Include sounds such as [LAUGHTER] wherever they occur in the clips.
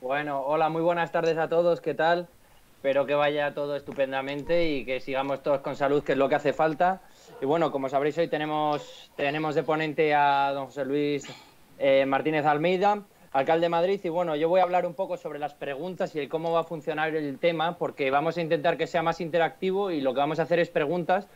Bueno, hola, muy buenas tardes a todos, ¿qué tal? Espero que vaya todo estupendamente y que sigamos todos con salud, que es lo que hace falta. Y bueno, como sabréis, hoy tenemos, tenemos de ponente a don José Luis eh, Martínez Almeida, alcalde de Madrid. Y bueno, yo voy a hablar un poco sobre las preguntas y el cómo va a funcionar el tema, porque vamos a intentar que sea más interactivo y lo que vamos a hacer es preguntas.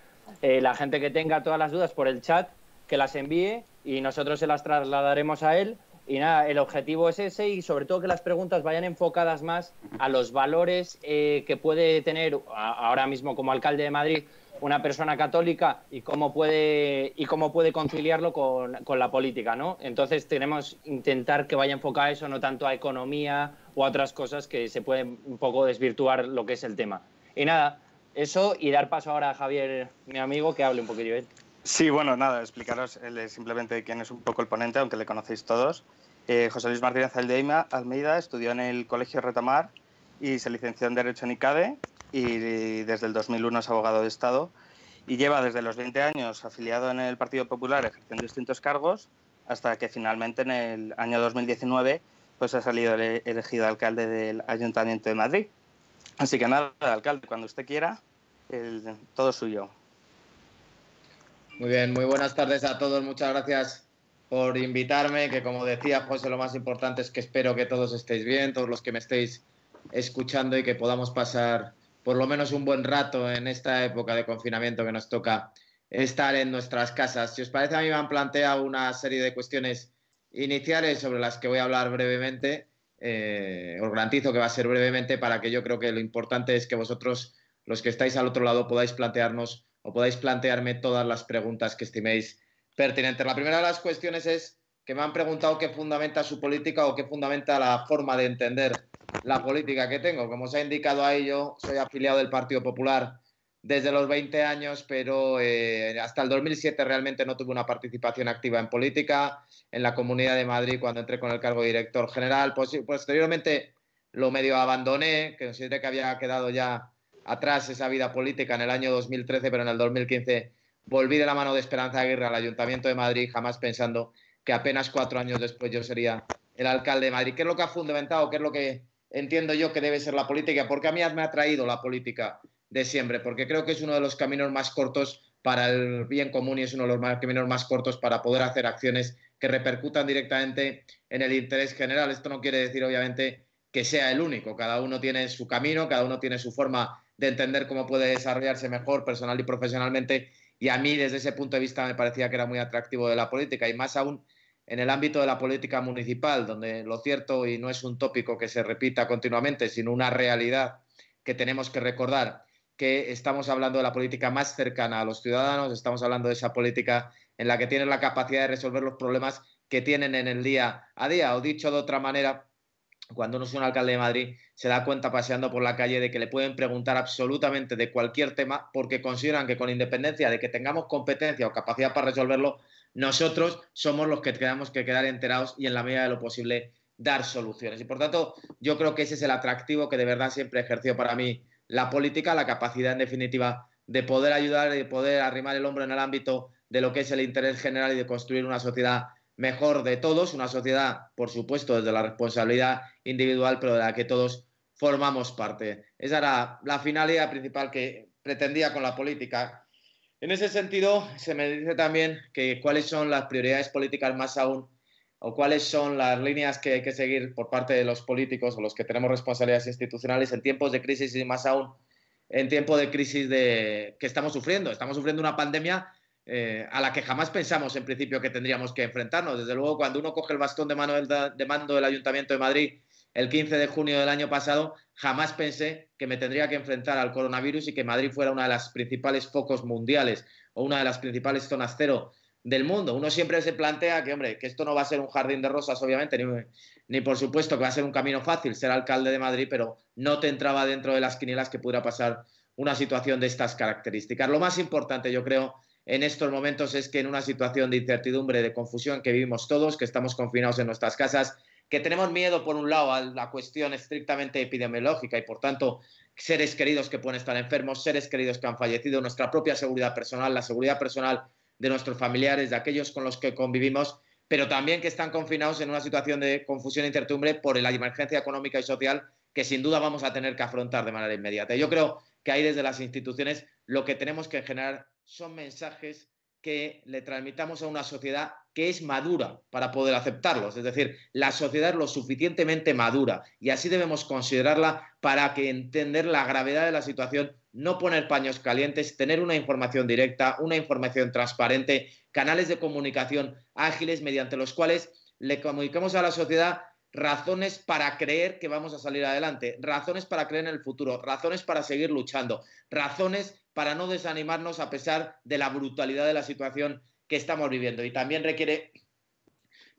Eh, la gente que tenga todas las dudas por el chat, que las envíe y nosotros se las trasladaremos a él y nada, el objetivo es ese y sobre todo que las preguntas vayan enfocadas más a los valores eh, que puede tener ahora mismo como alcalde de Madrid una persona católica y cómo puede y cómo puede conciliarlo con, con la política, ¿no? Entonces tenemos intentar que vaya enfocado eso, no tanto a economía o a otras cosas que se pueden un poco desvirtuar lo que es el tema. Y nada, eso y dar paso ahora a Javier, mi amigo, que hable un poquillo él. Sí, bueno, nada, explicaros simplemente quién es un poco el ponente, aunque le conocéis todos. Eh, José Luis Martínez Almeida estudió en el Colegio Retamar y se licenció en Derecho en ICADE y desde el 2001 es abogado de Estado y lleva desde los 20 años afiliado en el Partido Popular ejerciendo distintos cargos hasta que finalmente en el año 2019 pues ha salido elegido alcalde del Ayuntamiento de Madrid. Así que nada, alcalde, cuando usted quiera, todo suyo. Muy bien, muy buenas tardes a todos. Muchas gracias por invitarme, que como decía José, lo más importante es que espero que todos estéis bien, todos los que me estéis escuchando y que podamos pasar por lo menos un buen rato en esta época de confinamiento que nos toca estar en nuestras casas. Si os parece, a mí me han planteado una serie de cuestiones iniciales sobre las que voy a hablar brevemente. Eh, os garantizo que va a ser brevemente para que yo creo que lo importante es que vosotros, los que estáis al otro lado, podáis plantearnos o podáis plantearme todas las preguntas que estiméis pertinentes. La primera de las cuestiones es que me han preguntado qué fundamenta su política o qué fundamenta la forma de entender la política que tengo. Como os ha indicado ahí, yo soy afiliado del Partido Popular desde los 20 años, pero eh, hasta el 2007 realmente no tuve una participación activa en política. En la Comunidad de Madrid, cuando entré con el cargo de director general, posteriormente lo medio abandoné, que consideré que había quedado ya atrás esa vida política en el año 2013, pero en el 2015 volví de la mano de Esperanza Aguirre al Ayuntamiento de Madrid, jamás pensando que apenas cuatro años después yo sería el alcalde de Madrid. ¿Qué es lo que ha fundamentado? ¿Qué es lo que entiendo yo que debe ser la política? Porque a mí me ha traído la política de siempre, porque creo que es uno de los caminos más cortos para el bien común y es uno de los caminos más cortos para poder hacer acciones que repercutan directamente en el interés general. Esto no quiere decir, obviamente, que sea el único. Cada uno tiene su camino, cada uno tiene su forma de entender cómo puede desarrollarse mejor personal y profesionalmente. Y a mí, desde ese punto de vista, me parecía que era muy atractivo de la política y más aún en el ámbito de la política municipal, donde lo cierto, y no es un tópico que se repita continuamente, sino una realidad que tenemos que recordar, que estamos hablando de la política más cercana a los ciudadanos, estamos hablando de esa política en la que tienen la capacidad de resolver los problemas que tienen en el día a día. O dicho de otra manera, cuando uno es un alcalde de Madrid, se da cuenta paseando por la calle de que le pueden preguntar absolutamente de cualquier tema porque consideran que con independencia de que tengamos competencia o capacidad para resolverlo, nosotros somos los que tenemos que quedar enterados y en la medida de lo posible dar soluciones. Y por tanto, yo creo que ese es el atractivo que de verdad siempre ejerció para mí la política, la capacidad en definitiva de poder ayudar y de poder arrimar el hombro en el ámbito de lo que es el interés general y de construir una sociedad mejor de todos, una sociedad, por supuesto, desde la responsabilidad individual, pero de la que todos formamos parte. Esa era la finalidad principal que pretendía con la política. En ese sentido, se me dice también que cuáles son las prioridades políticas más aún o cuáles son las líneas que hay que seguir por parte de los políticos o los que tenemos responsabilidades institucionales en tiempos de crisis y más aún en tiempo de crisis de, que estamos sufriendo. Estamos sufriendo una pandemia eh, a la que jamás pensamos en principio que tendríamos que enfrentarnos. Desde luego, cuando uno coge el bastón de, mano de mando del Ayuntamiento de Madrid el 15 de junio del año pasado, jamás pensé que me tendría que enfrentar al coronavirus y que Madrid fuera una de las principales focos mundiales o una de las principales zonas cero del mundo. Uno siempre se plantea que, hombre, que esto no va a ser un jardín de rosas, obviamente, ni, ni, por supuesto que va a ser un camino fácil ser alcalde de Madrid, pero no te entraba dentro de las quinielas que pudiera pasar una situación de estas características. Lo más importante, yo creo, en estos momentos es que en una situación de incertidumbre, de confusión que vivimos todos, que estamos confinados en nuestras casas, que tenemos miedo, por un lado, a la cuestión estrictamente epidemiológica y, por tanto, seres queridos que pueden estar enfermos, seres queridos que han fallecido, nuestra propia seguridad personal, la seguridad personal de nuestros familiares, de aquellos con los que convivimos, pero también que están confinados en una situación de confusión e incertidumbre por la emergencia económica y social que sin duda vamos a tener que afrontar de manera inmediata. Yo creo que ahí desde las instituciones lo que tenemos que generar son mensajes que le transmitamos a una sociedad que es madura para poder aceptarlos. Es decir, la sociedad es lo suficientemente madura y así debemos considerarla para que entender la gravedad de la situación, no poner paños calientes, tener una información directa, una información transparente, canales de comunicación ágiles mediante los cuales le comuniquemos a la sociedad razones para creer que vamos a salir adelante, razones para creer en el futuro, razones para seguir luchando, razones para no desanimarnos a pesar de la brutalidad de la situación que estamos viviendo. Y también requiere,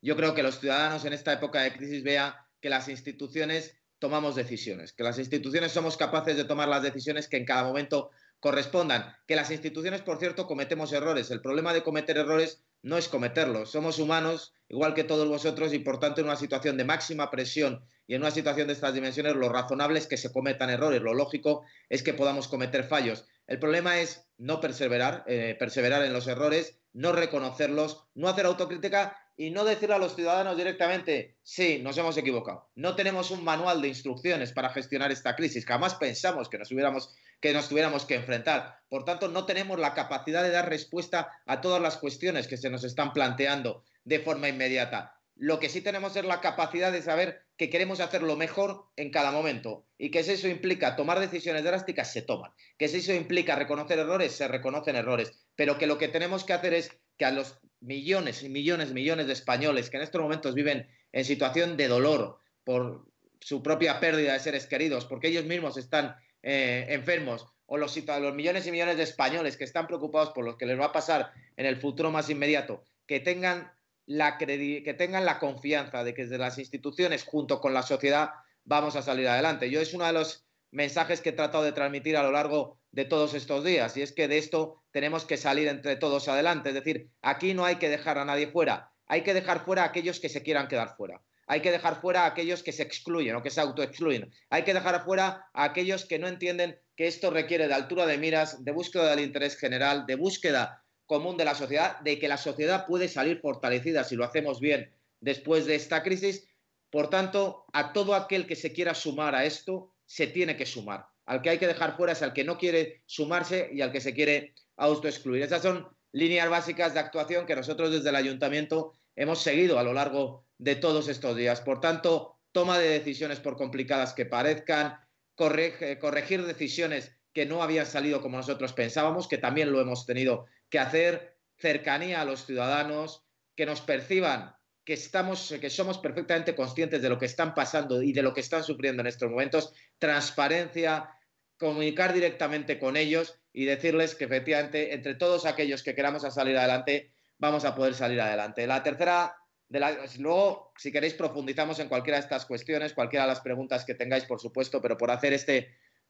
yo creo que los ciudadanos en esta época de crisis vean que las instituciones tomamos decisiones, que las instituciones somos capaces de tomar las decisiones que en cada momento correspondan, que las instituciones, por cierto, cometemos errores. El problema de cometer errores no es cometerlos. Somos humanos, igual que todos vosotros, y por tanto en una situación de máxima presión y en una situación de estas dimensiones, lo razonable es que se cometan errores. Lo lógico es que podamos cometer fallos. El problema es no perseverar, eh, perseverar en los errores, no reconocerlos, no hacer autocrítica y no decirle a los ciudadanos directamente, sí, nos hemos equivocado. No tenemos un manual de instrucciones para gestionar esta crisis. Jamás pensamos que nos, hubiéramos, que nos tuviéramos que enfrentar. Por tanto, no tenemos la capacidad de dar respuesta a todas las cuestiones que se nos están planteando de forma inmediata. Lo que sí tenemos es la capacidad de saber que queremos hacer lo mejor en cada momento y que si eso implica tomar decisiones drásticas, se toman. Que si eso implica reconocer errores, se reconocen errores. Pero que lo que tenemos que hacer es que a los millones y millones y millones de españoles que en estos momentos viven en situación de dolor por su propia pérdida de seres queridos, porque ellos mismos están eh, enfermos, o los, los millones y millones de españoles que están preocupados por lo que les va a pasar en el futuro más inmediato, que tengan la, que tengan la confianza de que desde las instituciones, junto con la sociedad, vamos a salir adelante. Yo es uno de los mensajes que he tratado de transmitir a lo largo de todos estos días, y es que de esto tenemos que salir entre todos adelante. Es decir, aquí no hay que dejar a nadie fuera, hay que dejar fuera a aquellos que se quieran quedar fuera. Hay que dejar fuera a aquellos que se excluyen o que se autoexcluyen. Hay que dejar fuera a aquellos que no entienden que esto requiere de altura de miras, de búsqueda del interés general, de búsqueda común de la sociedad, de que la sociedad puede salir fortalecida si lo hacemos bien después de esta crisis. Por tanto, a todo aquel que se quiera sumar a esto, se tiene que sumar. Al que hay que dejar fuera es al que no quiere sumarse y al que se quiere autoexcluir. Esas son líneas básicas de actuación que nosotros desde el ayuntamiento hemos seguido a lo largo de todos estos días. Por tanto, toma de decisiones por complicadas que parezcan, corregir decisiones que no habían salido como nosotros pensábamos, que también lo hemos tenido que hacer cercanía a los ciudadanos, que nos perciban que, estamos, que somos perfectamente conscientes de lo que están pasando y de lo que están sufriendo en estos momentos, transparencia, comunicar directamente con ellos y decirles que efectivamente entre todos aquellos que queramos salir adelante, vamos a poder salir adelante. La tercera, la, luego, si queréis, profundizamos en cualquiera de estas cuestiones, cualquiera de las preguntas que tengáis, por supuesto, pero por hacer esta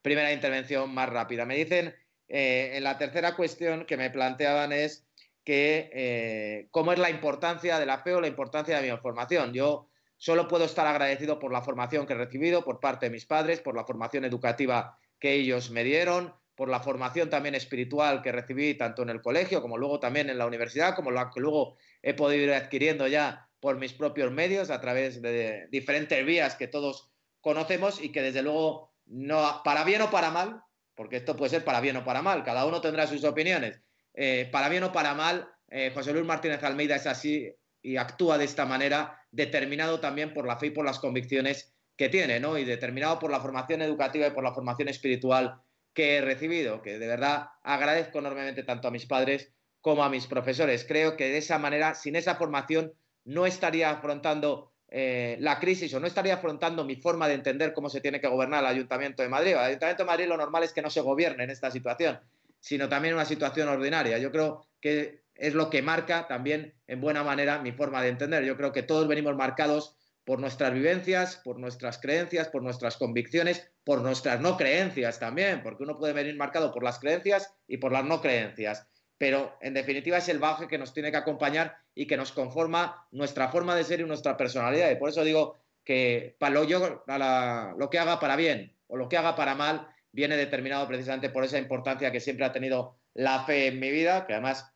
primera intervención más rápida. Me dicen eh, la tercera cuestión que me planteaban es que eh, cómo es la importancia de la la importancia de mi formación. Yo solo puedo estar agradecido por la formación que he recibido por parte de mis padres, por la formación educativa que ellos me dieron, por la formación también espiritual que recibí tanto en el colegio como luego también en la universidad, como lo que luego he podido ir adquiriendo ya por mis propios medios a través de diferentes vías que todos conocemos y que desde luego no para bien o para mal porque esto puede ser para bien o para mal, cada uno tendrá sus opiniones. Eh, para bien o para mal, eh, José Luis Martínez Almeida es así y actúa de esta manera, determinado también por la fe y por las convicciones que tiene, ¿no? Y determinado por la formación educativa y por la formación espiritual que he recibido, que de verdad agradezco enormemente tanto a mis padres como a mis profesores. Creo que de esa manera, sin esa formación, no estaría afrontando eh, la crisis o no estaría afrontando mi forma de entender cómo se tiene que gobernar el Ayuntamiento de Madrid. El Ayuntamiento de Madrid lo normal es que no se gobierne en esta situación, sino también una situación ordinaria. Yo creo que es lo que marca también en buena manera mi forma de entender. Yo creo que todos venimos marcados por nuestras vivencias, por nuestras creencias, por nuestras convicciones, por nuestras no creencias también, porque uno puede venir marcado por las creencias y por las no creencias pero en definitiva es el baje que nos tiene que acompañar y que nos conforma nuestra forma de ser y nuestra personalidad. Y por eso digo que para lo, yo, lo que haga para bien o lo que haga para mal viene determinado precisamente por esa importancia que siempre ha tenido la fe en mi vida, que además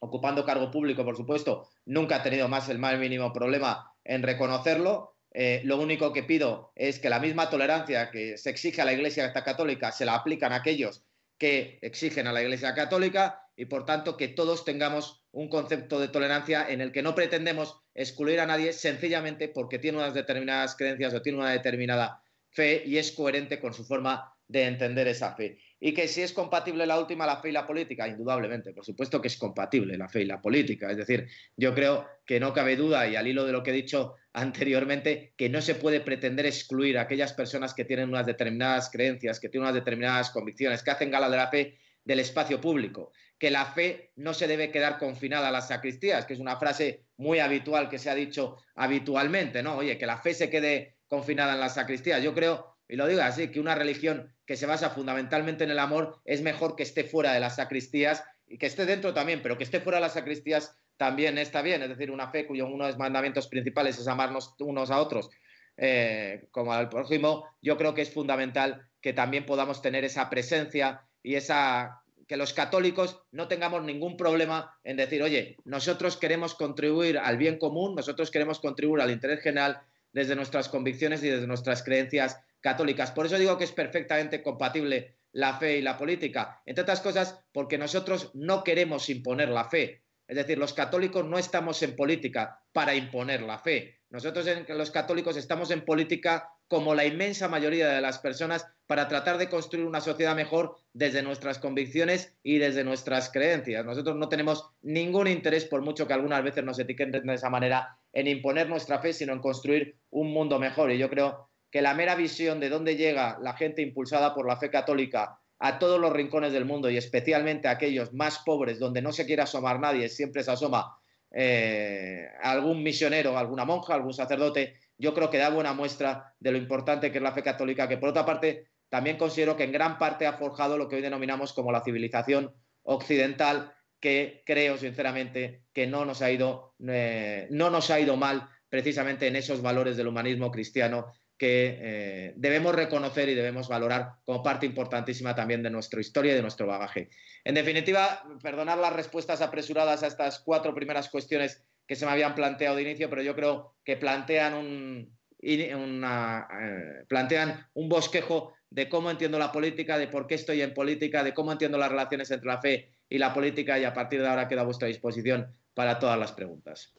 ocupando cargo público, por supuesto, nunca ha tenido más el más mínimo problema en reconocerlo. Eh, lo único que pido es que la misma tolerancia que se exige a la Iglesia Católica se la aplican a aquellos que exigen a la Iglesia Católica y, por tanto, que todos tengamos un concepto de tolerancia en el que no pretendemos excluir a nadie sencillamente porque tiene unas determinadas creencias o tiene una determinada fe y es coherente con su forma de entender esa fe. Y que si es compatible la última, la fe y la política, indudablemente, por supuesto que es compatible la fe y la política. Es decir, yo creo que no cabe duda, y al hilo de lo que he dicho [LAUGHS] anteriormente, que no se puede pretender excluir a aquellas personas que tienen unas determinadas creencias, que tienen unas determinadas convicciones, que hacen gala de la fe del espacio público, que la fe no se debe quedar confinada a las sacristías, que es una frase muy habitual que se ha dicho habitualmente, ¿no? Oye, que la fe se quede confinada en las sacristías. Yo creo y lo digo así, que una religión que se basa fundamentalmente en el amor es mejor que esté fuera de las sacristías y que esté dentro también, pero que esté fuera de las sacristías también está bien, es decir, una fe cuyo uno de los mandamientos principales es amarnos unos a otros eh, como al prójimo, yo creo que es fundamental que también podamos tener esa presencia y esa que los católicos no tengamos ningún problema en decir, oye, nosotros queremos contribuir al bien común, nosotros queremos contribuir al interés general desde nuestras convicciones y desde nuestras creencias católicas. Por eso digo que es perfectamente compatible la fe y la política, entre otras cosas porque nosotros no queremos imponer la fe. Es decir, los católicos no estamos en política para imponer la fe. Nosotros los católicos estamos en política como la inmensa mayoría de las personas para tratar de construir una sociedad mejor desde nuestras convicciones y desde nuestras creencias. Nosotros no tenemos ningún interés, por mucho que algunas veces nos etiqueten de esa manera, en imponer nuestra fe, sino en construir un mundo mejor. Y yo creo que la mera visión de dónde llega la gente impulsada por la fe católica a todos los rincones del mundo y especialmente a aquellos más pobres donde no se quiere asomar nadie, siempre se asoma eh, algún misionero, alguna monja, algún sacerdote, yo creo que da buena muestra de lo importante que es la fe católica, que por otra parte también considero que en gran parte ha forjado lo que hoy denominamos como la civilización occidental, que creo sinceramente que no nos ha ido, eh, no nos ha ido mal precisamente en esos valores del humanismo cristiano que eh, debemos reconocer y debemos valorar como parte importantísima también de nuestra historia y de nuestro bagaje. En definitiva, perdonar las respuestas apresuradas a estas cuatro primeras cuestiones que se me habían planteado de inicio, pero yo creo que plantean un, una, eh, plantean un bosquejo de cómo entiendo la política, de por qué estoy en política, de cómo entiendo las relaciones entre la fe y la política y a partir de ahora queda a vuestra disposición para todas las preguntas.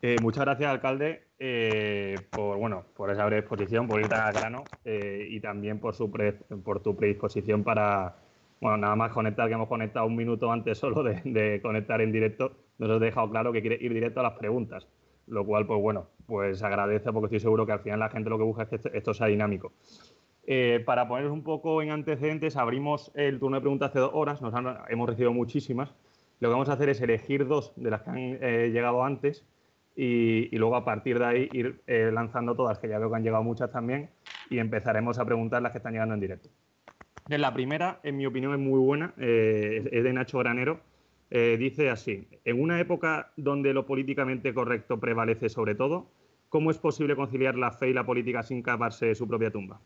Eh, muchas gracias, alcalde, eh, por bueno, por esa breve exposición, por ir tan al grano y también por su por tu predisposición para bueno, nada más conectar, que hemos conectado un minuto antes solo de, conectar en directo, nos has dejado claro que quiere ir directo a las preguntas, lo cual, pues bueno, pues agradece porque estoy seguro que al final la gente lo que busca es que esto, sea dinámico. para poneros un poco en antecedentes, abrimos el turno de preguntas hace dos horas, nos hemos recibido muchísimas. Lo que vamos a hacer es elegir dos de las que han llegado antes y, luego a partir de ahí ir eh, lanzando todas, que ya veo que han llegado muchas también, y empezaremos a preguntar las que están llegando en directo. La primera, en mi opinión, es muy buena, eh, es de Nacho Granero. Eh, dice así, en una época donde lo políticamente correcto prevalece sobre todo, ¿cómo es posible conciliar la fe y la política sin cavarse su propia tumba?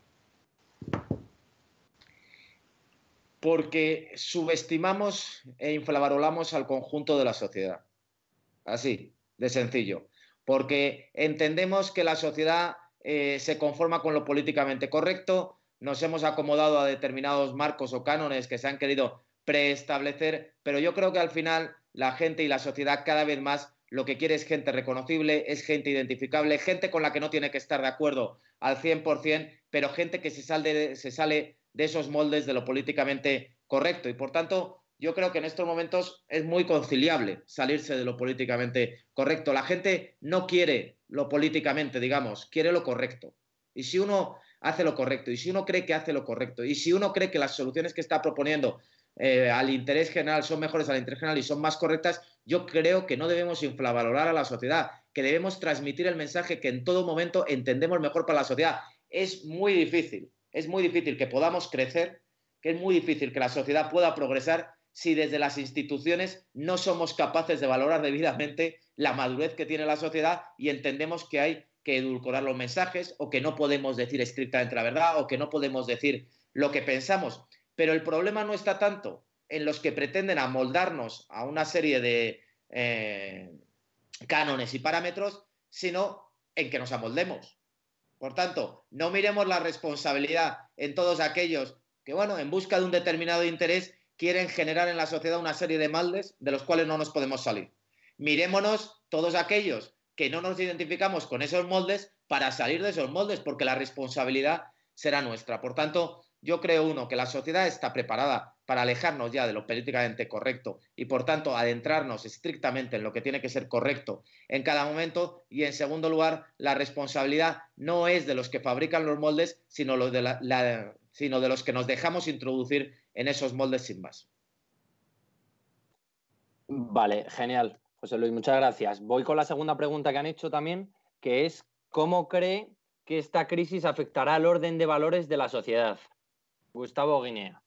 Porque subestimamos e infravaloramos al conjunto de la sociedad. Así, de sencillo, porque entendemos que la sociedad eh, se conforma con lo políticamente correcto, nos hemos acomodado a determinados marcos o cánones que se han querido preestablecer, pero yo creo que al final la gente y la sociedad cada vez más lo que quiere es gente reconocible, es gente identificable, gente con la que no tiene que estar de acuerdo al 100%, pero gente que se sale, se sale de esos moldes de lo políticamente correcto. Y por tanto, yo creo que en estos momentos es muy conciliable salirse de lo políticamente correcto. La gente no quiere lo políticamente, digamos, quiere lo correcto. Y si uno hace lo correcto, y si uno cree que hace lo correcto, y si uno cree que las soluciones que está proponiendo eh, al interés general son mejores al interés general y son más correctas, yo creo que no debemos infravalorar a la sociedad, que debemos transmitir el mensaje que en todo momento entendemos mejor para la sociedad. Es muy difícil, es muy difícil que podamos crecer, que es muy difícil que la sociedad pueda progresar si desde las instituciones no somos capaces de valorar debidamente la madurez que tiene la sociedad y entendemos que hay que edulcorar los mensajes o que no podemos decir estrictamente la verdad o que no podemos decir lo que pensamos. Pero el problema no está tanto en los que pretenden amoldarnos a una serie de eh, cánones y parámetros, sino en que nos amoldemos. Por tanto, no miremos la responsabilidad en todos aquellos que, bueno, en busca de un determinado interés quieren generar en la sociedad una serie de maldes de los cuales no nos podemos salir. Mirémonos todos aquellos que no nos identificamos con esos moldes para salir de esos moldes, porque la responsabilidad será nuestra. Por tanto, yo creo, uno, que la sociedad está preparada para alejarnos ya de lo políticamente correcto y, por tanto, adentrarnos estrictamente en lo que tiene que ser correcto en cada momento. Y, en segundo lugar, la responsabilidad no es de los que fabrican los moldes, sino, de, los que nos dejamos introducir en esos moldes sin más. Vale, genial. José Luis, muchas gracias. Voy con la segunda pregunta que han hecho también, que es ¿cómo cree que esta crisis afectará al orden de valores de la sociedad? Gustavo Guinea.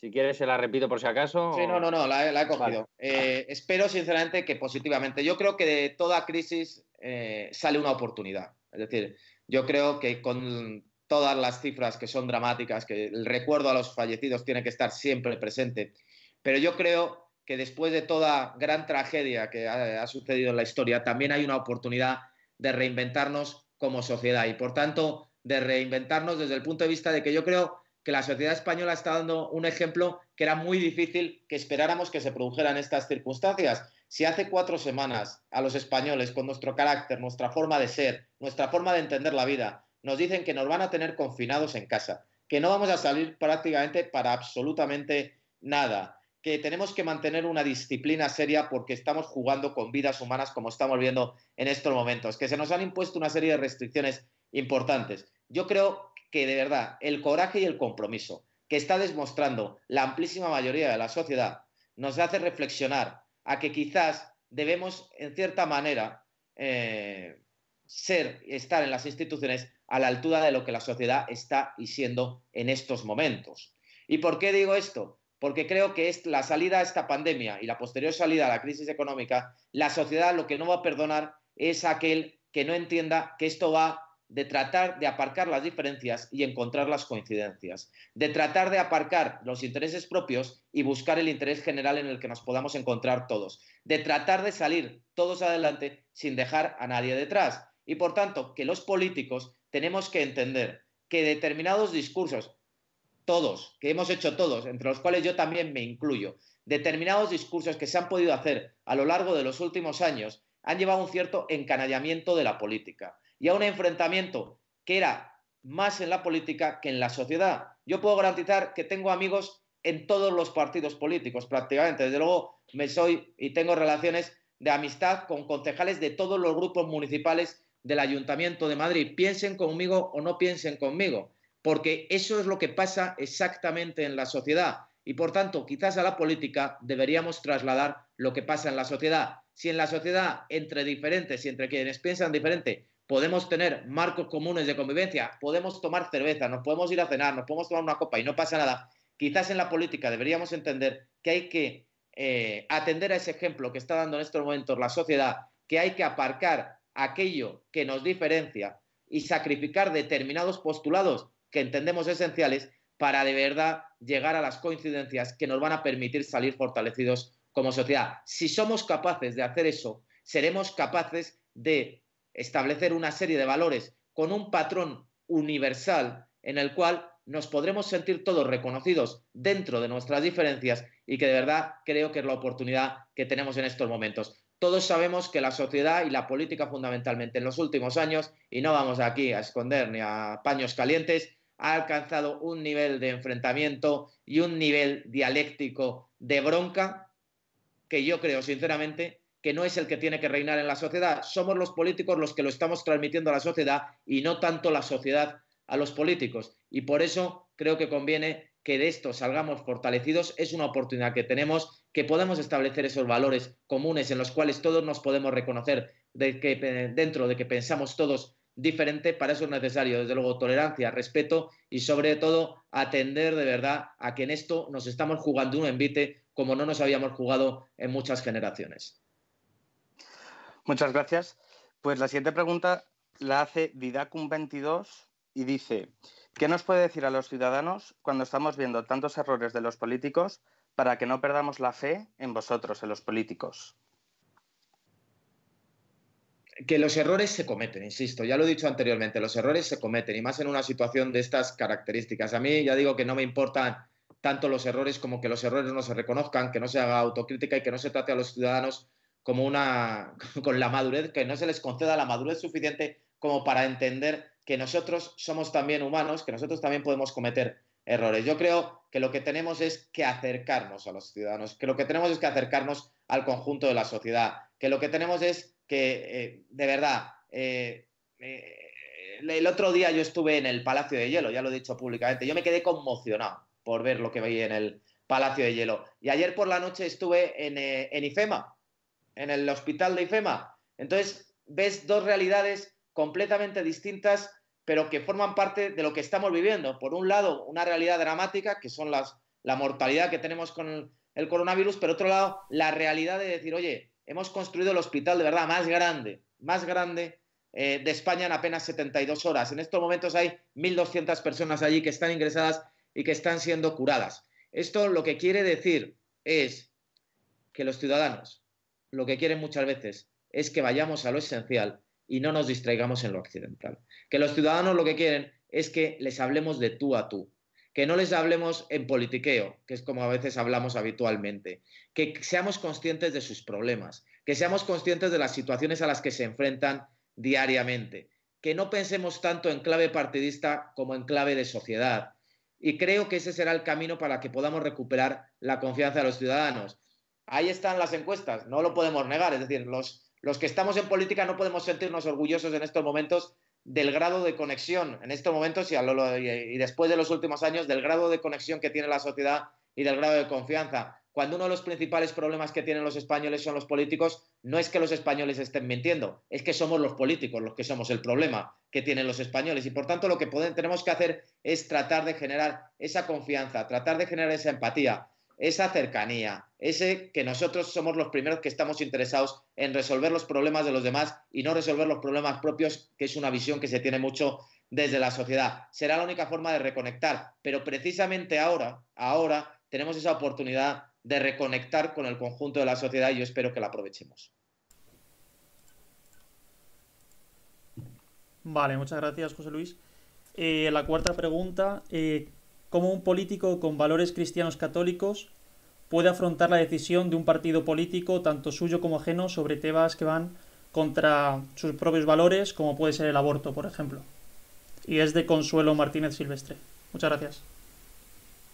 Si quieres, se la repito por si acaso. Sí, no, no, no, la, he cogido. Eh, espero sinceramente que positivamente. Yo creo que de toda crisis eh, sale una oportunidad. Es decir, yo creo que con todas las cifras que son dramáticas, que el recuerdo a los fallecidos tiene que estar siempre presente, pero yo creo que después de toda gran tragedia que ha, sucedido en la historia, también hay una oportunidad de reinventarnos como sociedad y, por tanto, de reinventarnos desde el punto de vista de que yo creo que la sociedad española está dando un ejemplo que era muy difícil que esperáramos que se produjeran estas circunstancias. Si hace cuatro semanas a los españoles, con nuestro carácter, nuestra forma de ser, nuestra forma de entender la vida, nos dicen que nos van a tener confinados en casa, que no vamos a salir prácticamente para absolutamente nada, que tenemos que mantener una disciplina seria porque estamos jugando con vidas humanas como estamos viendo en estos momentos, que se nos han impuesto una serie de restricciones importantes. Yo creo que de verdad el coraje y el compromiso que está demostrando la amplísima mayoría de la sociedad nos hace reflexionar a que quizás debemos, en cierta manera, eh, ser, estar en las instituciones a la altura de lo que la sociedad está y siendo en estos momentos. ¿Y por qué digo esto? Porque creo que es la salida a esta pandemia y la posterior salida a la crisis económica, la sociedad lo que no va a perdonar es aquel que no entienda que esto va de tratar de aparcar las diferencias y encontrar las coincidencias, de tratar de aparcar los intereses propios y buscar el interés general en el que nos podamos encontrar todos, de tratar de salir todos adelante sin dejar a nadie detrás. Y por tanto, que los políticos tenemos que entender que determinados discursos, todos, que hemos hecho todos, entre los cuales yo también me incluyo, determinados discursos que se han podido hacer a lo largo de los últimos años han llevado a un cierto encanallamiento de la política y a un enfrentamiento que era más en la política que en la sociedad. Yo puedo garantizar que tengo amigos en todos los partidos políticos prácticamente. Desde luego me soy y tengo relaciones de amistad con concejales de todos los grupos municipales del Ayuntamiento de Madrid, piensen conmigo o no piensen conmigo porque eso es lo que pasa exactamente en la sociedad. Y por tanto, quizás a la política deberíamos trasladar lo que pasa en la sociedad. Si en la sociedad, entre diferentes y entre quienes piensan diferente, podemos tener marcos comunes de convivencia, podemos tomar cerveza, nos podemos ir a cenar, nos podemos tomar una copa y no pasa nada, quizás en la política deberíamos entender que hay que eh, atender a ese ejemplo que está dando en estos momentos la sociedad, que hay que aparcar aquello que nos diferencia y sacrificar determinados postulados que entendemos esenciales para de verdad llegar a las coincidencias que nos van a permitir salir fortalecidos como sociedad. Si somos capaces de hacer eso, seremos capaces de establecer una serie de valores con un patrón universal en el cual nos podremos sentir todos reconocidos dentro de nuestras diferencias y que de verdad creo que es la oportunidad que tenemos en estos momentos. Todos sabemos que la sociedad y la política fundamentalmente en los últimos años, y no vamos aquí a esconder ni a paños calientes, ha alcanzado un nivel de enfrentamiento y un nivel dialéctico de bronca que yo creo sinceramente que no es el que tiene que reinar en la sociedad. Somos los políticos los que lo estamos transmitiendo a la sociedad y no tanto la sociedad a los políticos. Y por eso creo que conviene que de esto salgamos fortalecidos. Es una oportunidad que tenemos, que podemos establecer esos valores comunes en los cuales todos nos podemos reconocer de que, dentro de que pensamos todos diferente, para eso es necesario, desde luego, tolerancia, respeto y sobre todo atender de verdad a que en esto nos estamos jugando un envite como no nos habíamos jugado en muchas generaciones. Muchas gracias. Pues la siguiente pregunta la hace Didacum22 y dice, ¿qué nos puede decir a los ciudadanos cuando estamos viendo tantos errores de los políticos para que no perdamos la fe en vosotros, en los políticos? Que los errores se cometen, insisto, ya lo he dicho anteriormente, los errores se cometen y más en una situación de estas características. A mí ya digo que no me importan tanto los errores como que los errores no se reconozcan, que no se haga autocrítica y que no se trate a los ciudadanos como una [LAUGHS] con la madurez, que no se les conceda la madurez suficiente como para entender que nosotros somos también humanos, que nosotros también podemos cometer errores. Yo creo que lo que tenemos es que acercarnos a los ciudadanos, que lo que tenemos es que acercarnos al conjunto de la sociedad, que lo que tenemos es que, eh, de verdad, eh, eh, el otro día yo estuve en el Palacio de Hielo, ya lo he dicho públicamente, yo me quedé conmocionado por ver lo que veía en el Palacio de Hielo. Y ayer por la noche estuve en, en IFEMA, en el hospital de IFEMA. Entonces, ves dos realidades completamente distintas, pero que forman parte de lo que estamos viviendo. Por un lado, una realidad dramática, que son las, la mortalidad que tenemos con el, coronavirus, pero otro lado, la realidad de decir, oye, hemos construido el hospital de verdad más grande, más grande eh, de España en apenas 72 horas. En estos momentos hay 1.200 personas allí que están ingresadas y que están siendo curadas. Esto lo que quiere decir es que los ciudadanos lo que quieren muchas veces es que vayamos a lo esencial y no nos distraigamos en lo accidental. Que los ciudadanos lo que quieren es que les hablemos de tú a tú, que no les hablemos en politiqueo, que es como a veces hablamos habitualmente, que seamos conscientes de sus problemas, que seamos conscientes de las situaciones a las que se enfrentan diariamente, que no pensemos tanto en clave partidista como en clave de sociedad. Y creo que ese será el camino para que podamos recuperar la confianza de los ciudadanos. Ahí están las encuestas, no lo podemos negar, es decir, los los que estamos en política no podemos sentirnos orgullosos en estos momentos del grado de conexión, en estos momentos y, después de los últimos años, del grado de conexión que tiene la sociedad y del grado de confianza. Cuando uno de los principales problemas que tienen los españoles son los políticos, no es que los españoles estén mintiendo, es que somos los políticos los que somos el problema que tienen los españoles. Y por tanto lo que tenemos que hacer es tratar de generar esa confianza, tratar de generar esa empatía, esa cercanía, ese que nosotros somos los primeros que estamos interesados en resolver los problemas de los demás y no resolver los problemas propios, que es una visión que se tiene mucho desde la sociedad. Será la única forma de reconectar, pero precisamente ahora, ahora tenemos esa oportunidad de reconectar con el conjunto de la sociedad y yo espero que la aprovechemos. Vale, muchas gracias, José Luis. Eh, la cuarta pregunta, eh, cómo un político con valores cristianos católicos puede afrontar la decisión de un partido político, tanto suyo como ajeno, sobre temas que van contra sus propios valores, como puede ser el aborto, por ejemplo. Y es de Consuelo Martínez Silvestre. Muchas gracias.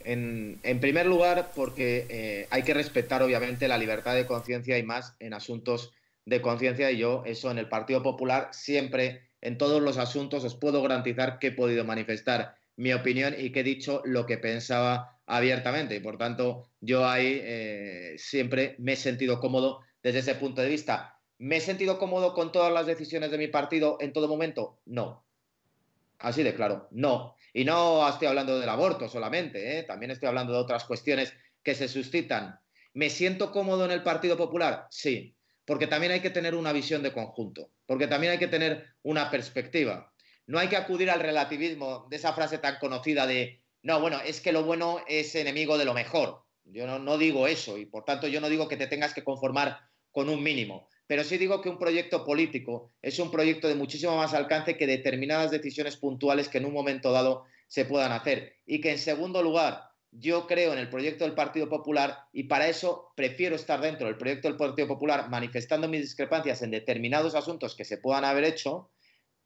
En, primer lugar, porque eh, hay que respetar, obviamente, la libertad de conciencia y más en asuntos de conciencia. Y yo, eso en el Partido Popular, siempre, en todos los asuntos, os puedo garantizar que he podido manifestar mi opinión y que he dicho lo que pensaba abiertamente. Y por tanto, yo ahí eh, siempre me he sentido cómodo desde ese punto de vista. ¿Me he sentido cómodo con todas las decisiones de mi partido en todo momento? No. Así de claro, no. Y no estoy hablando del aborto solamente, ¿eh? también estoy hablando de otras cuestiones que se suscitan. ¿Me siento cómodo en el Partido Popular? Sí, porque también hay que tener una visión de conjunto, porque también hay que tener una perspectiva no hay que acudir al relativismo de esa frase tan conocida de, no, bueno, es que lo bueno es enemigo de lo mejor. Yo no, digo eso y por tanto yo no digo que te tengas que conformar con un mínimo, pero sí digo que un proyecto político es un proyecto de muchísimo más alcance que determinadas decisiones puntuales que en un momento dado se puedan hacer. Y que en segundo lugar, yo creo en el proyecto del Partido Popular y para eso prefiero estar dentro del proyecto del Partido Popular manifestando mis discrepancias en determinados asuntos que se puedan haber hecho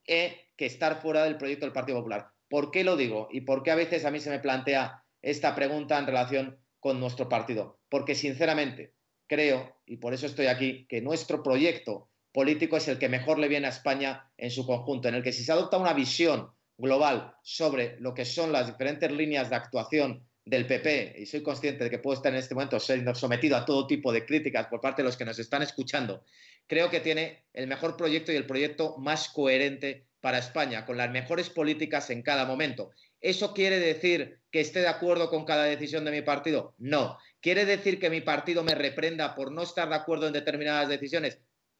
que estar fuera del proyecto del Partido Popular. ¿Por qué lo digo? ¿Y por qué a veces a mí se me plantea esta pregunta en relación con nuestro partido? Porque sinceramente creo, y por eso estoy aquí, que nuestro proyecto político es el que mejor le viene a España en su conjunto, en el que si se adopta una visión global sobre lo que son las diferentes líneas de actuación del PP, y soy consciente de que puedo estar en este momento siendo sometido a todo tipo de críticas por parte de los que nos están escuchando, creo que tiene el mejor proyecto y el proyecto más coherente para España, con las mejores políticas en cada momento. ¿Eso quiere decir que esté de acuerdo con cada decisión de mi partido? No. ¿Quiere decir que mi partido me reprenda por no estar de acuerdo en determinadas decisiones?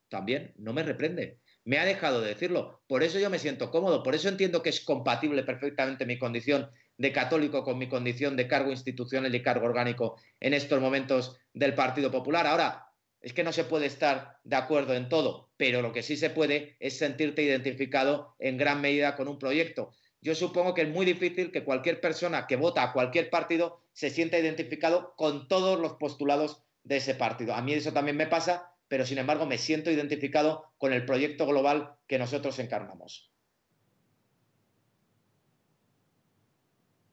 También no me reprende. Me ha dejado de decirlo. Por eso yo me siento cómodo, por eso entiendo que es compatible perfectamente mi condición de católico con mi condición de cargo institucional y cargo orgánico en estos momentos del Partido Popular. Ahora, es que no se puede estar de acuerdo en todo, pero lo que sí se puede es sentirte identificado en gran medida con un proyecto. Yo supongo que es muy difícil que cualquier persona que vota a cualquier partido se sienta identificado con todos los postulados de ese partido. A mí eso también me pasa, pero sin embargo me siento identificado con el proyecto global que nosotros encarnamos.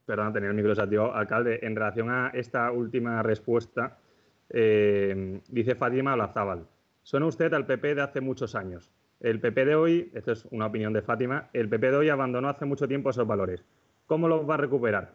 Perdón, tener el micro alcalde. En relación a esta última respuesta, eh, dice Fátima Olazábal, suena usted al PP de hace muchos años. El PP de hoy, esto es una opinión de Fátima, el PP de hoy abandonó hace mucho tiempo esos valores. ¿Cómo los va a recuperar?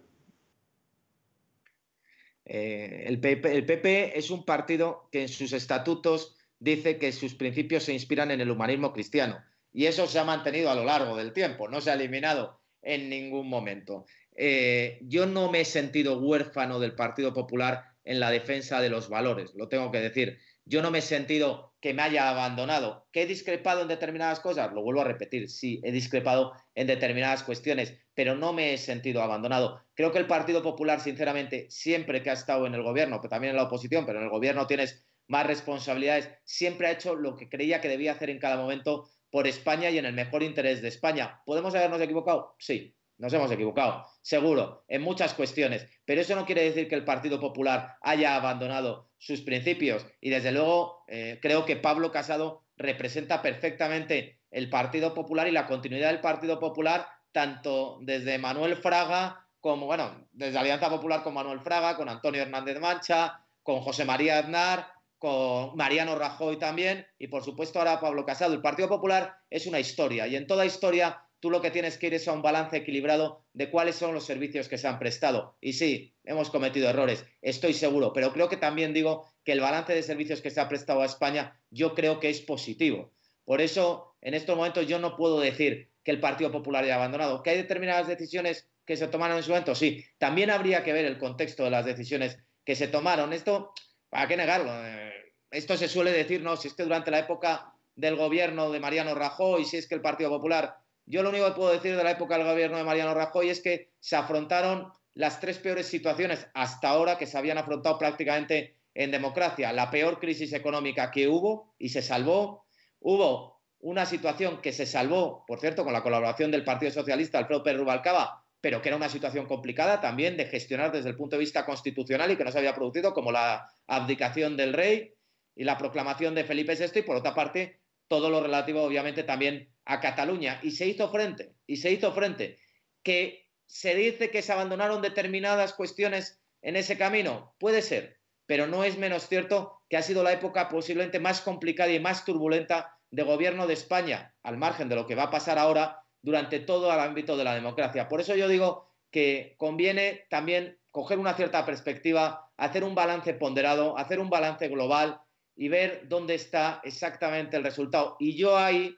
Eh, el, PP, es un partido que en sus estatutos dice que sus principios se inspiran en el humanismo cristiano. Y eso se ha mantenido a lo largo del tiempo, no se ha eliminado en ningún momento. Eh, yo no me he sentido huérfano del Partido Popular en la defensa de los valores, lo tengo que decir. Yo no me he sentido que me haya abandonado. ¿Que he discrepado en determinadas cosas? Lo vuelvo a repetir, sí, he discrepado en determinadas cuestiones, pero no me he sentido abandonado. Creo que el Partido Popular, sinceramente, siempre que ha estado en el gobierno, pero también en la oposición, pero en el gobierno tienes más responsabilidades, siempre ha hecho lo que creía que debía hacer en cada momento por España y en el mejor interés de España. ¿Podemos habernos equivocado? Sí, nos hemos equivocado, seguro, en muchas cuestiones, pero eso no quiere decir que el Partido Popular haya abandonado sus principios. Y desde luego eh, creo que Pablo Casado representa perfectamente el Partido Popular y la continuidad del Partido Popular tanto desde Manuel Fraga como, bueno, desde Alianza Popular con Manuel Fraga, con Antonio Hernández Mancha, con José María Aznar, con Mariano Rajoy también. Y por supuesto ahora Pablo Casado. El Partido Popular es una historia y en toda historia tú lo que tienes que ir es a un balance equilibrado de cuáles son los servicios que se han prestado. Y sí, hemos cometido errores, estoy seguro, pero creo que también digo que el balance de servicios que se ha prestado a España yo creo que es positivo. Por eso, en estos momentos yo no puedo decir que el Partido Popular haya abandonado. ¿Que hay determinadas decisiones que se tomaron en su momento? Sí. También habría que ver el contexto de las decisiones que se tomaron. Esto, ¿para qué negarlo? Eh, esto se suele decir, no, si es que durante la época del gobierno de Mariano Rajoy, si es que el Partido Popular yo lo único que puedo decir de la época del gobierno de Mariano Rajoy es que se afrontaron las tres peores situaciones hasta ahora que se habían afrontado prácticamente en democracia. La peor crisis económica que hubo y se salvó. Hubo una situación que se salvó, por cierto, con la colaboración del Partido Socialista, Alfredo Pérez Rubalcaba, pero que era una situación complicada también de gestionar desde el punto de vista constitucional y que no se había producido, como la abdicación del rey y la proclamación de Felipe VI, y por otra parte, todo lo relativo, obviamente, también a Cataluña y se hizo frente, y se hizo frente, que se dice que se abandonaron determinadas cuestiones en ese camino, puede ser, pero no es menos cierto que ha sido la época posiblemente más complicada y más turbulenta de gobierno de España, al margen de lo que va a pasar ahora durante todo el ámbito de la democracia. Por eso yo digo que conviene también coger una cierta perspectiva, hacer un balance ponderado, hacer un balance global y ver dónde está exactamente el resultado. Y yo ahí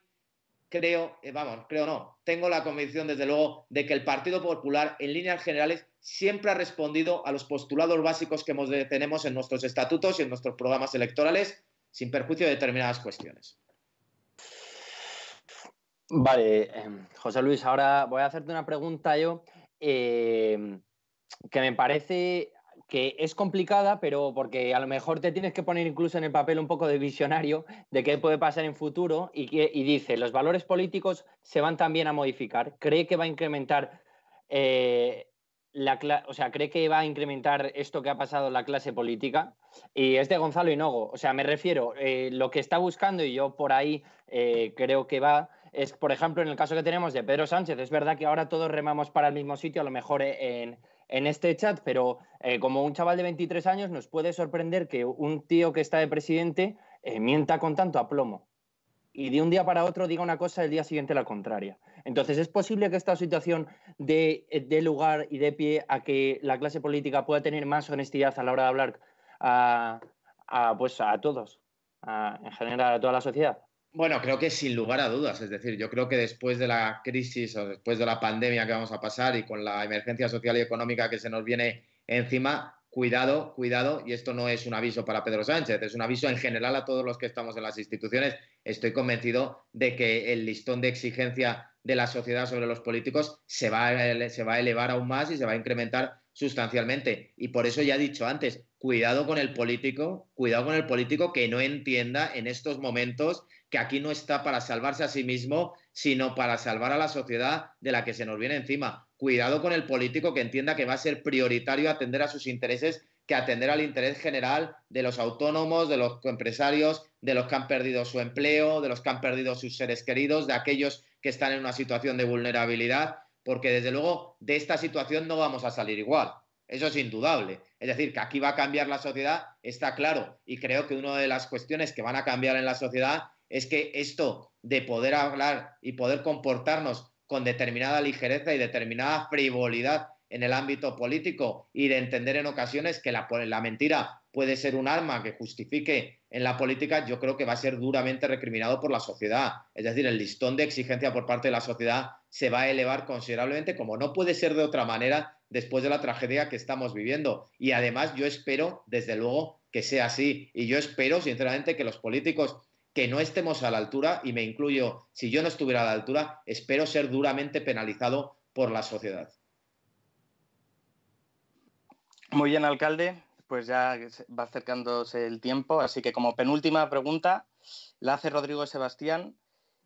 creo, eh, vamos, creo no, tengo la convicción desde luego de que el Partido Popular en líneas generales siempre ha respondido a los postulados básicos que tenemos en nuestros estatutos y en nuestros programas electorales, sin perjuicio de determinadas cuestiones. Vale, em, José Luis, ahora voy a hacerte una pregunta yo em, que me parece que es complicada, pero porque a lo mejor te tienes que poner incluso en el papel un poco de visionario de qué puede pasar en futuro y, dice, los valores políticos se van también a modificar. ¿Cree que va a incrementar eh, la o sea, cree que va a incrementar esto que ha pasado en la clase política? Y es de Gonzalo Hinogo. O sea, me refiero, eh, lo que está buscando, y yo por ahí eh, creo que va, es, por ejemplo, en el caso que tenemos de Pedro Sánchez, es verdad que ahora todos remamos para el mismo sitio, a lo mejor en en este chat, pero eh, como un chaval de 23 años nos puede sorprender que un tío que está de presidente eh, mienta con tanto aplomo y de un día para otro diga una cosa y el día siguiente la contraria. Entonces, ¿es posible que esta situación dé, lugar y dé pie a que la clase política pueda tener más honestidad a la hora de hablar a, pues a todos, en general a toda la sociedad? Bueno, creo que sin lugar a dudas. Es decir, yo creo que después de la crisis o después de la pandemia que vamos a pasar y con la emergencia social y económica que se nos viene encima, cuidado, cuidado, y esto no es un aviso para Pedro Sánchez, es un aviso en general a todos los que estamos en las instituciones. Estoy convencido de que el listón de exigencia de la sociedad sobre los políticos se va, a, se va a elevar aún más y se va a incrementar sustancialmente. Y por eso ya he dicho antes, cuidado con el político, cuidado con el político que no entienda en estos momentos que aquí no está para salvarse a sí mismo, sino para salvar a la sociedad de la que se nos viene encima. Cuidado con el político que entienda que va a ser prioritario atender a sus intereses que atender al interés general de los autónomos, de los empresarios, de los que han perdido su empleo, de los que han perdido sus seres queridos, de aquellos que están en una situación de vulnerabilidad porque desde luego de esta situación no vamos a salir igual. Eso es indudable. Es decir, que aquí va a cambiar la sociedad, está claro. Y creo que una de las cuestiones que van a cambiar en la sociedad es que esto de poder hablar y poder comportarnos con determinada ligereza y determinada frivolidad en el ámbito político y de entender en ocasiones que la, la, mentira puede ser un arma que justifique en la política, yo creo que va a ser duramente recriminado por la sociedad. Es decir, el listón de exigencia por parte de la sociedad se va a elevar considerablemente, como no puede ser de otra manera después de la tragedia que estamos viviendo. Y además yo espero, desde luego, que sea así. Y yo espero, sinceramente, que los políticos que no estemos a la altura, y me incluyo, si yo no estuviera a la altura, espero ser duramente penalizado por la sociedad. Muy bien, alcalde. Pues ya va acercándose el tiempo, así que como penúltima pregunta la hace Rodrigo Sebastián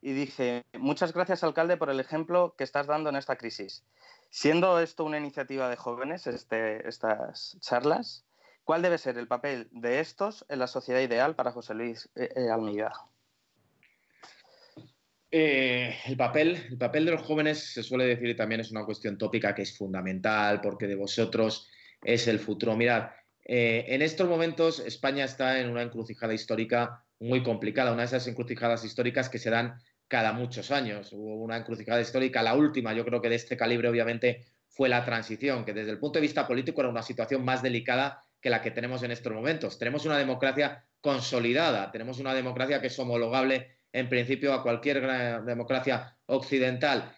y dice, muchas gracias, alcalde, por el ejemplo que estás dando en esta crisis. Siendo esto una iniciativa de jóvenes, este, estas charlas, ¿cuál debe ser el papel de estos en la sociedad ideal para José Luis eh, eh? Eh, el, papel, el papel de los jóvenes se suele decir y también es una cuestión tópica que es fundamental porque de vosotros es el futuro. Mirad, en estos momentos España está en una encrucijada histórica muy complicada, una de esas encrucijadas históricas que se dan cada muchos años. Hubo una encrucijada histórica, la última, yo creo que de este calibre, obviamente, fue la transición, que desde el punto de vista político era una situación más delicada que la que tenemos en estos momentos. Tenemos una democracia consolidada, tenemos una democracia que es homologable en principio a cualquier democracia occidental.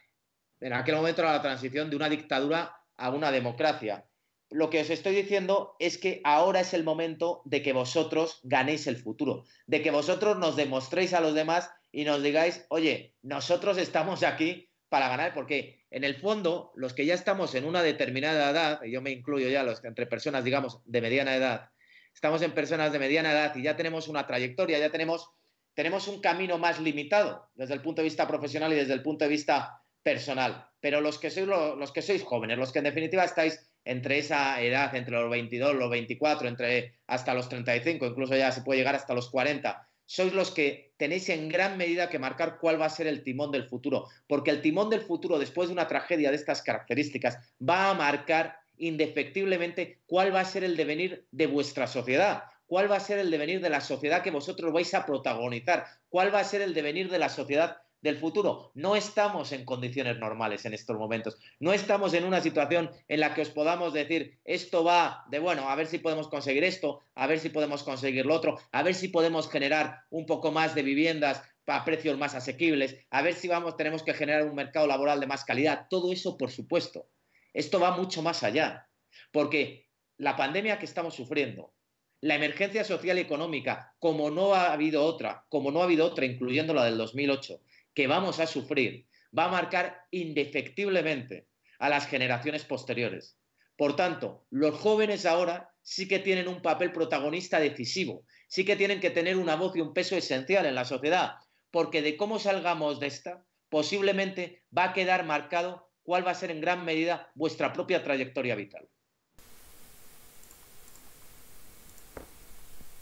En aquel momento era la transición de una dictadura a una democracia. Lo que os estoy diciendo es que ahora es el momento de que vosotros ganéis el futuro, de que vosotros nos demostréis a los demás y nos digáis, oye, nosotros estamos aquí para ganar, porque en el fondo, los que ya estamos en una determinada edad, y yo me incluyo ya los entre personas, digamos, de mediana edad, estamos en personas de mediana edad y ya tenemos una trayectoria, ya tenemos, tenemos un camino más limitado desde el punto de vista profesional y desde el punto de vista personal. Pero los que sois, los que sois jóvenes, los que en definitiva estáis entre esa edad, entre los 22, los 24, entre hasta los 35, incluso ya se puede llegar hasta los 40, sois los que tenéis en gran medida que marcar cuál va a ser el timón del futuro, porque el timón del futuro, después de una tragedia de estas características, va a marcar indefectiblemente cuál va a ser el devenir de vuestra sociedad, cuál va a ser el devenir de la sociedad que vosotros vais a protagonizar, cuál va a ser el devenir de la sociedad del futuro. No estamos en condiciones normales en estos momentos. No estamos en una situación en la que os podamos decir, esto va de, bueno, a ver si podemos conseguir esto, a ver si podemos conseguir lo otro, a ver si podemos generar un poco más de viviendas a precios más asequibles, a ver si vamos, tenemos que generar un mercado laboral de más calidad. Todo eso, por supuesto. Esto va mucho más allá. Porque la pandemia que estamos sufriendo, la emergencia social y económica, como no ha habido otra, como no ha habido otra, incluyendo la del 2008, que vamos a sufrir va a marcar indefectiblemente a las generaciones posteriores. Por tanto, los jóvenes ahora sí que tienen un papel protagonista decisivo, sí que tienen que tener una voz y un peso esencial en la sociedad, porque de cómo salgamos de esta, posiblemente va a quedar marcado cuál va a ser en gran medida vuestra propia trayectoria vital.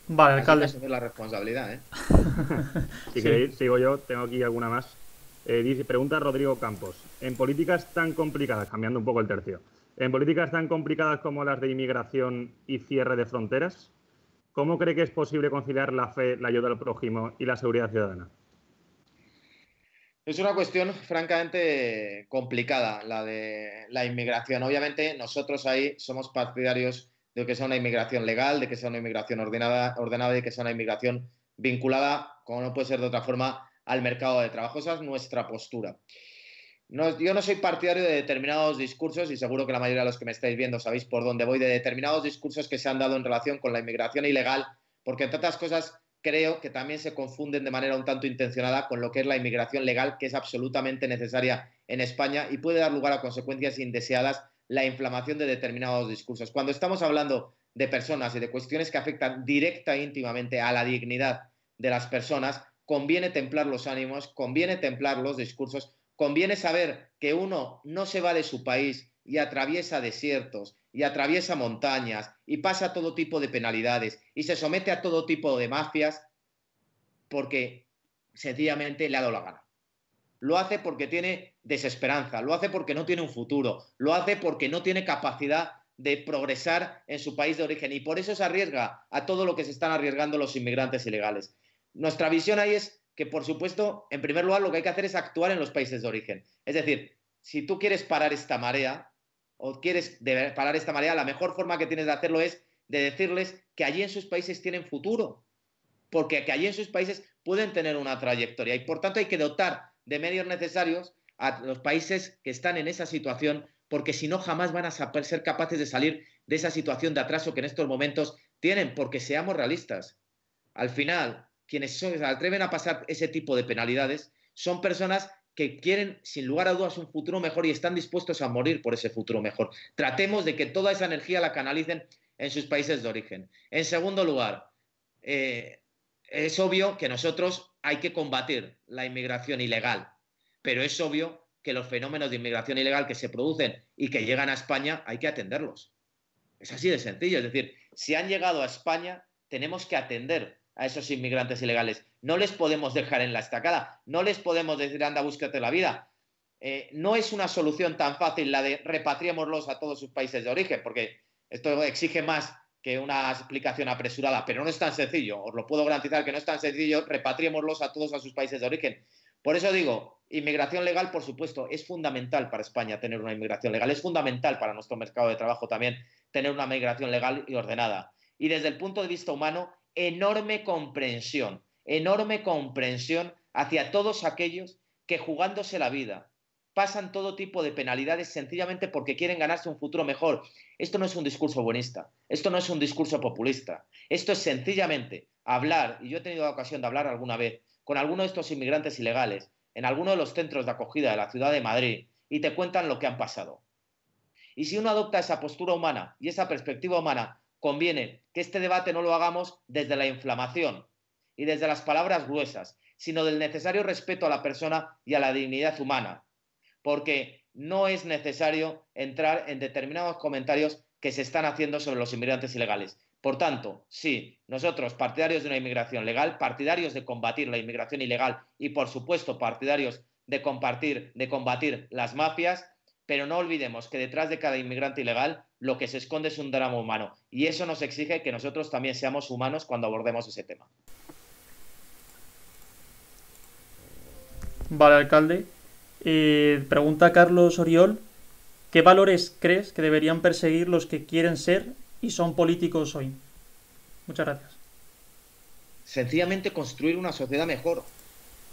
Vale, alcalde. es la responsabilidad, ¿eh? [LAUGHS] si queréis, sigo yo, tengo aquí alguna más. Eh, dice, pregunta Rodrigo Campos. En políticas tan complicadas, cambiando un poco el tercio, en políticas tan complicadas como las de inmigración y cierre de fronteras, ¿cómo cree que es posible conciliar la fe, la ayuda al prójimo y la seguridad ciudadana? Es una cuestión francamente complicada la de la inmigración. Obviamente nosotros ahí somos partidarios de que sea una inmigración legal, de que sea una inmigración ordenada, ordenada y que sea una inmigración vinculada, como no puede ser de otra forma, al mercado de trabajo. Esa es nuestra postura. yo no soy partidario de determinados discursos y seguro que la mayoría de los que me estáis viendo sabéis por dónde voy, de determinados discursos que se han dado en relación con la inmigración ilegal, porque entre otras cosas creo que también se confunden de manera un tanto intencionada con lo que es la inmigración legal, que es absolutamente necesaria en España y puede dar lugar a consecuencias indeseadas la inflamación de determinados discursos. Cuando estamos hablando de personas y de cuestiones que afectan directa e íntimamente a la dignidad de las personas, conviene templar los ánimos, conviene templar los discursos, conviene saber que uno no se va de su país y atraviesa desiertos y atraviesa montañas y pasa todo tipo de penalidades y se somete a todo tipo de mafias porque sencillamente le ha dado la gana. Lo hace porque tiene desesperanza, lo hace porque no tiene un futuro, lo hace porque no tiene capacidad de progresar en su país de origen. Y por eso se arriesga a todo lo que se están arriesgando los inmigrantes ilegales. Nuestra visión ahí es que, por supuesto, en primer lugar, lo que hay que hacer es actuar en los países de origen. Es decir, si tú quieres parar esta marea o quieres parar esta marea, la mejor forma que tienes de hacerlo es de decirles que allí en sus países tienen futuro, porque que allí en sus países pueden tener una trayectoria. Y por tanto hay que dotar de medios necesarios a los países que están en esa situación, porque si no jamás van a ser capaces de salir de esa situación de atraso que en estos momentos tienen, porque seamos realistas. Al final, quienes se atreven a pasar ese tipo de penalidades son personas que quieren, sin lugar a dudas, un futuro mejor y están dispuestos a morir por ese futuro mejor. Tratemos de que toda esa energía la canalicen en sus países de origen. En segundo lugar, eh, es obvio que nosotros hay que combatir la inmigración ilegal, pero es obvio que los fenómenos de inmigración ilegal que se producen y que llegan a España hay que atenderlos. Es así de sencillo, es decir, si han llegado a España, tenemos que atender a esos inmigrantes ilegales. No les podemos dejar en la estacada, no les podemos decir anda, búscate la vida. Eh, no es una solución tan fácil la de repatriémoslos a todos sus países de origen, porque esto exige más que una explicación apresurada, pero no es tan sencillo, os lo puedo garantizar que no es tan sencillo, repatriémoslos a todos a sus países de origen. Por eso digo, inmigración legal, por supuesto, es fundamental para España tener una inmigración legal, es fundamental para nuestro mercado de trabajo también tener una migración legal y ordenada. Y desde el punto de vista humano, enorme comprensión, enorme comprensión hacia todos aquellos que jugándose la vida, pasan todo tipo de penalidades sencillamente porque quieren ganarse un futuro mejor. Esto no es un discurso buenista, esto no es un discurso populista, esto es sencillamente hablar, y yo he tenido la ocasión de hablar alguna vez con alguno de estos inmigrantes ilegales en alguno de los centros de acogida de la ciudad de Madrid y te cuentan lo que han pasado. Y si uno adopta esa postura humana y esa perspectiva humana, conviene que este debate no lo hagamos desde la inflamación y desde las palabras gruesas, sino del necesario respeto a la persona y a la dignidad humana, porque no es necesario entrar en determinados comentarios que se están haciendo sobre los inmigrantes ilegales. Por tanto, sí, nosotros, partidarios de una inmigración legal, partidarios de combatir la inmigración ilegal y, por supuesto, partidarios de compartir, de combatir las mafias, pero no olvidemos que detrás de cada inmigrante ilegal lo que se esconde es un drama humano. Y eso nos exige que nosotros también seamos humanos cuando abordemos ese tema. Vale, alcalde. Eh, pregunta Carlos Oriol, ¿qué valores crees que deberían perseguir los que quieren ser y son políticos hoy? Muchas gracias. Sencillamente construir una sociedad mejor.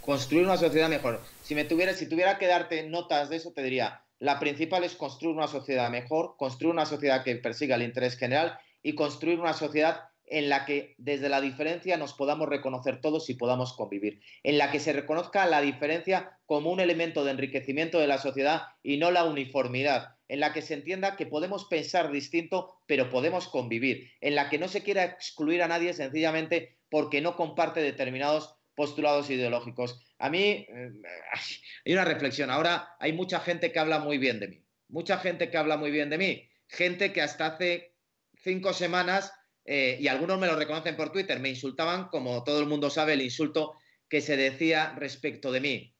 Construir una sociedad mejor. Si me si tuviera que darte notas de eso, te diría, la principal es construir una sociedad mejor, construir una sociedad que persiga el interés general y construir una sociedad en la que desde la diferencia nos podamos reconocer todos y podamos convivir, en la que se reconozca la diferencia como un elemento de enriquecimiento de la sociedad y no la uniformidad, en la que se entienda que podemos pensar distinto pero podemos convivir, en la que no se quiera excluir a nadie sencillamente porque no comparte determinados postulados ideológicos. A mí eh, hay una reflexión, ahora hay mucha gente que habla muy bien de mí, mucha gente que habla muy bien de mí, gente que hasta hace cinco semanas eh, y algunos me lo reconocen por Twitter, me insultaban, como todo el mundo sabe, el insulto que se decía respecto de mí.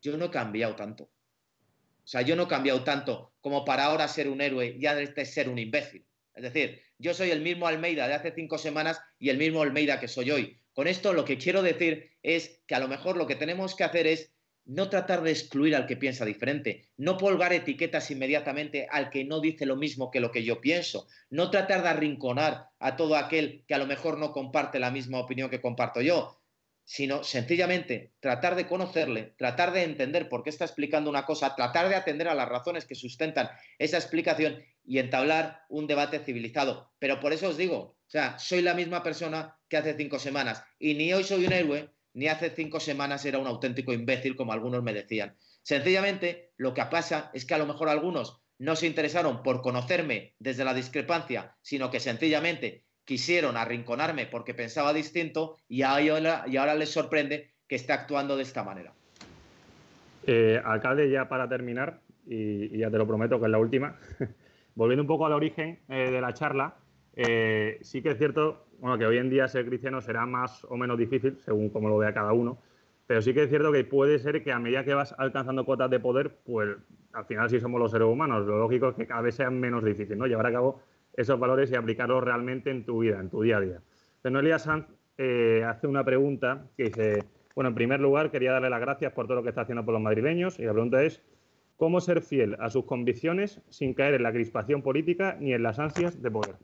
Yo no he cambiado tanto. O sea, yo no he cambiado tanto como para ahora ser un héroe y de ser un imbécil. Es decir, yo soy el mismo Almeida de hace cinco semanas y el mismo Almeida que soy hoy. Con esto lo que quiero decir es que a lo mejor lo que tenemos que hacer es no tratar de excluir al que piensa diferente, no polgar etiquetas inmediatamente al que no dice lo mismo que lo que yo pienso, no tratar de arrinconar a todo aquel que a lo mejor no comparte la misma opinión que comparto yo. sino sencillamente tratar de conocerle, tratar de entender por qué está explicando una cosa, tratar de atender a las razones que sustentan esa explicación y entablar un debate civilizado. Pero por eso os digo, o sea, soy la misma persona que hace cinco semanas y ni hoy soy un héroe, ni hace cinco semanas era un auténtico imbécil, como algunos me decían. Sencillamente, lo que pasa es que a lo mejor algunos no se interesaron por conocerme desde la discrepancia, sino que sencillamente quisieron arrinconarme porque pensaba distinto y ahora, ahora les sorprende que esté actuando de esta manera. Eh, alcalde, ya para terminar, y, ya te lo prometo que es la última, [LAUGHS] volviendo un poco al origen eh, de la charla, eh, sí que es cierto bueno, que hoy en día ser cristiano será más o menos difícil, según como lo vea cada uno, pero sí que es cierto que puede ser que a medida que vas alcanzando cuotas de poder, pues al final sí somos los seres humanos, lo lógico es que cada vez sea menos difícil, ¿no? Llevar a cabo esos valores y aplicarlos realmente en tu vida, en tu día a día. Entonces, Noelia Sanz eh, hace una pregunta que dice, bueno, en primer lugar, quería darle las gracias por todo lo que está haciendo por los madrileños y la pregunta es, ¿cómo ser fiel a sus convicciones sin caer en la crispación política ni en las ansias de poder?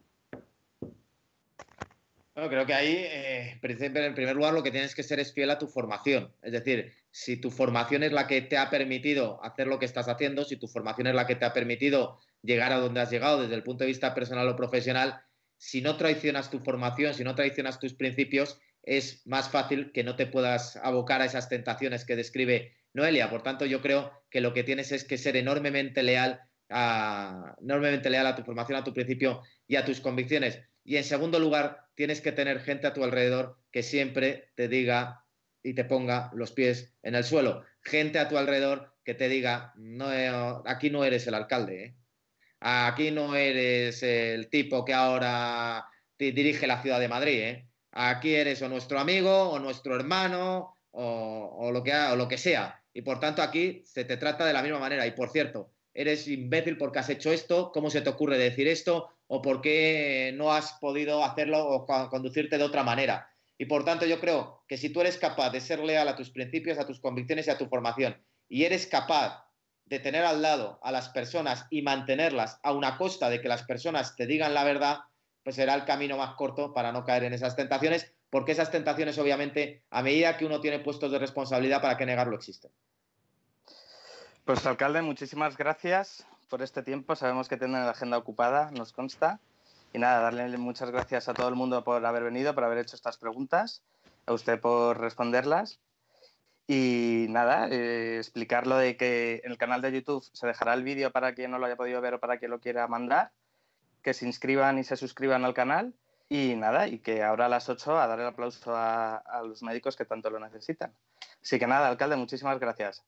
Bueno, creo que ahí, eh, en primer lugar, lo que tienes que ser es fiel a tu formación. Es decir, si tu formación es la que te ha permitido hacer lo que estás haciendo, si tu formación es la que te ha permitido llegar a donde has llegado desde el punto de vista personal o profesional, si no traicionas tu formación, si no traicionas tus principios, es más fácil que no te puedas abocar a esas tentaciones que describe Noelia. Por tanto, yo creo que lo que tienes es que ser enormemente leal a, enormemente leal a tu formación, a tu principio y a tus convicciones. Y en segundo lugar, tienes que tener gente a tu alrededor que siempre te diga y te ponga los pies en el suelo. Gente a tu alrededor que te diga, no, aquí no eres el alcalde, ¿eh? Aquí no eres el tipo que ahora dirige la ciudad de Madrid, ¿eh? Aquí eres o nuestro amigo o nuestro hermano o, lo que, o lo que sea. Y por tanto aquí se te trata de la misma manera. Y por cierto, eres imbécil porque has hecho esto, cómo se te ocurre decir esto o por qué no has podido hacerlo o conducirte de otra manera. Y por tanto yo creo que si tú eres capaz de ser leal a tus principios, a tus convicciones y a tu formación y eres capaz de tener al lado a las personas y mantenerlas a una costa de que las personas te digan la verdad, pues será el camino más corto para no caer en esas tentaciones, porque esas tentaciones obviamente a medida que uno tiene puestos de responsabilidad, ¿para qué negarlo existen? Pues alcalde, muchísimas gracias por este tiempo. Sabemos que tienen la agenda ocupada, nos consta. Y nada, darle muchas gracias a todo el mundo por haber venido, por haber hecho estas preguntas, a usted por responderlas. Y nada, eh, explicar lo de que en el canal de YouTube se dejará el vídeo para quien no lo haya podido ver o para quien lo quiera mandar, que se inscriban y se suscriban al canal. Y nada, y que ahora a las 8 a dar el aplauso a, los médicos que tanto lo necesitan. Así que nada, alcalde, muchísimas gracias.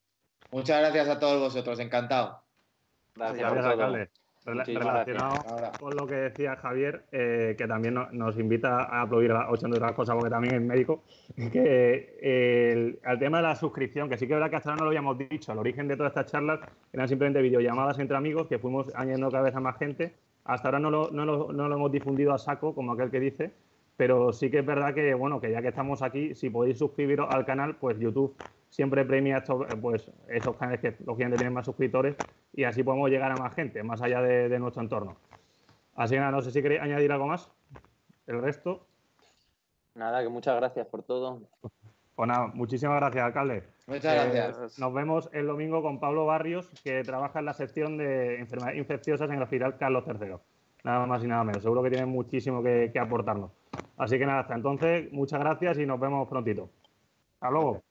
Muchas gracias a todos vosotros, encantado. Gracias, alcalde relacionado con lo que decía Javier, eh, que también nos invita a aplaudir a de otras cosas, porque también es médico, que el, al tema de la suscripción, que sí que es verdad que hasta ahora no lo habíamos dicho, el origen de todas estas charlas eran simplemente videollamadas entre amigos, que fuimos añadiendo cada vez a más gente. Hasta ahora no lo, no lo, no lo hemos difundido a saco, como aquel que dice, pero sí que es verdad que, bueno, que ya que estamos aquí, si podéis suscribiros al canal, pues YouTube siempre premia estos, pues, esos canales que lógicamente tienen más suscriptores y así podemos llegar a más gente, más allá de, nuestro entorno. Así que nada, no sé si queréis añadir algo más. El resto. Nada, que muchas gracias por todo. Pues nada, muchísimas gracias, alcalde. Muchas gracias. Nos vemos el domingo con Pablo Barrios, que trabaja en la sección de enfermedades infecciosas en el Hospital Carlos III. Nada más y nada menos. Seguro que tiene muchísimo que, que aportarnos. Así que nada, hasta entonces, muchas gracias y nos vemos prontito. Hasta luego.